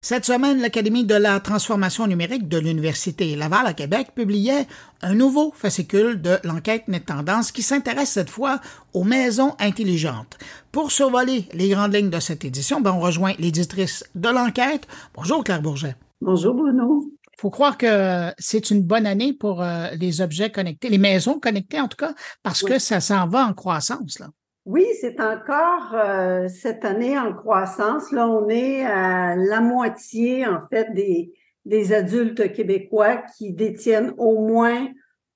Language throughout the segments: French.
Cette semaine, l'Académie de la transformation numérique de l'Université Laval à Québec publiait un nouveau fascicule de l'enquête Net Tendance qui s'intéresse cette fois aux maisons intelligentes. Pour survoler les grandes lignes de cette édition, ben on rejoint l'éditrice de l'enquête. Bonjour Claire Bourget. Bonjour Bruno. Faut croire que c'est une bonne année pour euh, les objets connectés, les maisons connectées en tout cas, parce que ça s'en va en croissance là. Oui, c'est encore euh, cette année en croissance. Là, on est à la moitié, en fait, des, des adultes québécois qui détiennent au moins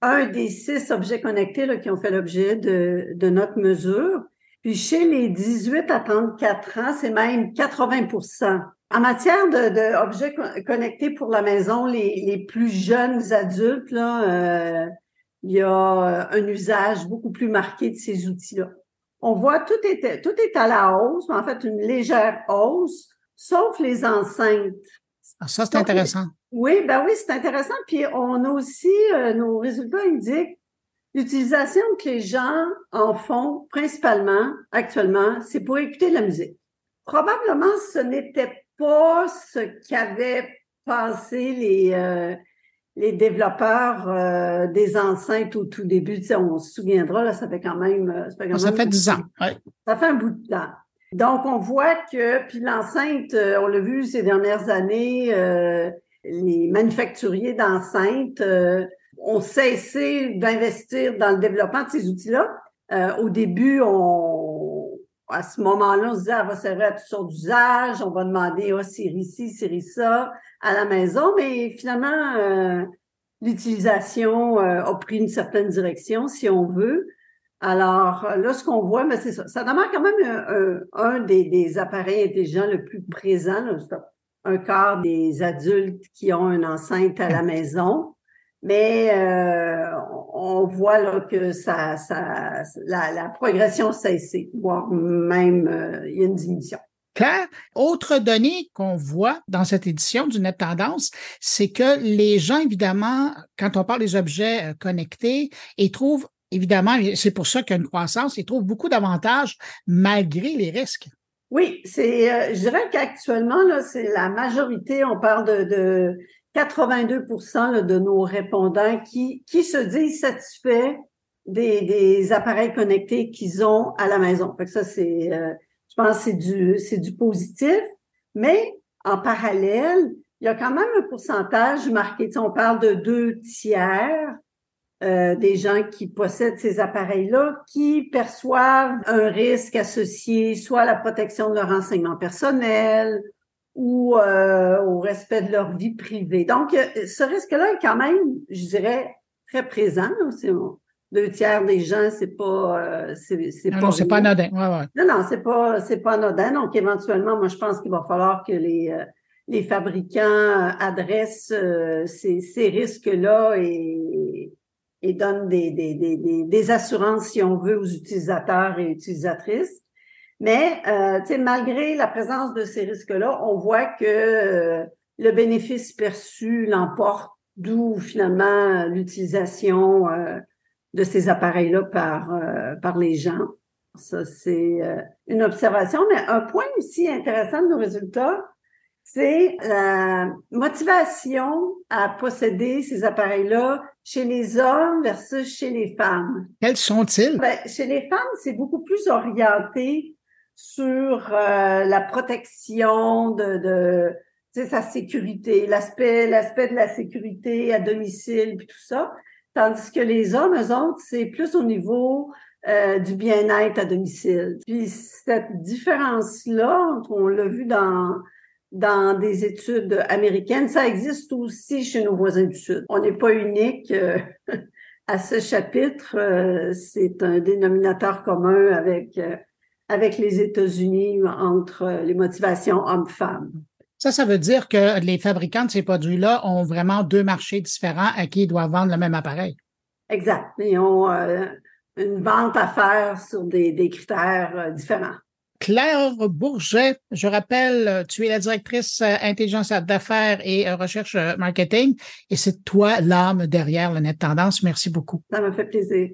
un des six objets connectés là, qui ont fait l'objet de, de notre mesure. Puis chez les 18 à 34 ans, c'est même 80% En matière d'objets de, connectés pour la maison, les, les plus jeunes adultes, là, euh, il y a un usage beaucoup plus marqué de ces outils-là on voit tout est, tout est à la hausse, en fait une légère hausse, sauf les enceintes. Ah, ça, c'est intéressant. Oui, ben oui, c'est intéressant. Puis on a aussi, euh, nos résultats indiquent l'utilisation que les gens en font principalement actuellement, c'est pour écouter de la musique. Probablement, ce n'était pas ce qu'avaient pensé les, euh, les développeurs euh, des enceintes au tout début, on se souviendra, là, ça fait quand même... Euh, ça fait, quand ça fait 10 ans, Ça fait un bout de temps. Donc, on voit que, puis l'enceinte, euh, on l'a vu ces dernières années, les manufacturiers d'enceintes ont cessé d'investir dans le développement de ces outils-là. au début, on, à ce moment-là, on se disait, elle va servir à toutes sortes d'usages, on va demander, oh, série ci, série ça à la maison, mais finalement, euh, l'utilisation euh, a pris une certaine direction, si on veut. Alors là, ce qu'on voit, mais c'est ça. Ça demeure quand même un, des, appareils intelligents le plus présent. un quart des adultes qui ont une enceinte à la maison. Mais euh, on voit là que ça, ça la, la progression cessé, voire même il y a une diminution. Claire, autre donnée qu'on voit dans cette édition du Net Tendance, c'est que les gens, évidemment, quand on parle des objets euh, connectés, ils trouvent, évidemment, c'est pour ça qu'il y a une croissance, ils trouvent beaucoup d'avantages malgré les risques. Oui, c'est, euh, je dirais qu'actuellement, là, c'est la majorité, on parle de, de 82% de nos répondants qui, qui se disent satisfaits des, des appareils connectés qu'ils ont à la maison. Fait que ça, c'est, euh, je pense que c'est du, c'est du positif, mais en parallèle, il y a quand même un pourcentage marqué. on parle de deux tiers euh, des gens qui possèdent ces appareils-là qui perçoivent un risque associé soit à la protection de leur renseignement personnel ou euh, au respect de leur vie privée. Donc, euh, ce risque-là est quand même, je dirais, très présent. Deux tiers des gens, c'est pas, euh, c'est, pas. Non, c'est pas anodin. Non, non, c'est pas, c'est pas anodin. Donc, éventuellement, moi, je pense qu'il va falloir que les, euh, les fabricants adressent euh, ces, ces risques-là et, et donnent des, des, des, des, assurances, si on veut, aux utilisateurs et utilisatrices. Mais, tu sais, malgré la présence de ces risques-là, on voit que le bénéfice perçu l'emporte, d'où finalement l'utilisation de ces appareils-là par, euh, par les gens. Ça, c'est euh, une observation. Mais un point aussi intéressant de nos résultats, c'est la motivation à posséder ces appareils-là chez les hommes versus chez les femmes. Quels sont-ils? Ben, chez les femmes, c'est beaucoup plus orienté sur euh, la protection de, de sa sécurité, l'aspect l'aspect de la sécurité à domicile puis tout ça. Tandis que les hommes, eux autres, c'est plus au niveau euh, du bien-être à domicile. Puis cette différence-là, on l'a vu dans dans des études américaines, ça existe aussi chez nos voisins du Sud. On n'est pas unique euh, à ce chapitre. Euh, c'est un dénominateur commun avec avec les États-Unis entre les motivations hommes-femmes. Ça, ça veut dire que les fabricants de ces produits-là ont vraiment deux marchés différents à qui ils doivent vendre le même appareil. Exact. Ils ont euh, une vente à faire sur des, critères euh, différents. Claire Bourget, je rappelle, tu es la directrice euh, intelligence d'affaires et recherche marketing et c'est toi l'âme derrière le Net Tendance. Merci beaucoup. Ça m'a fait plaisir.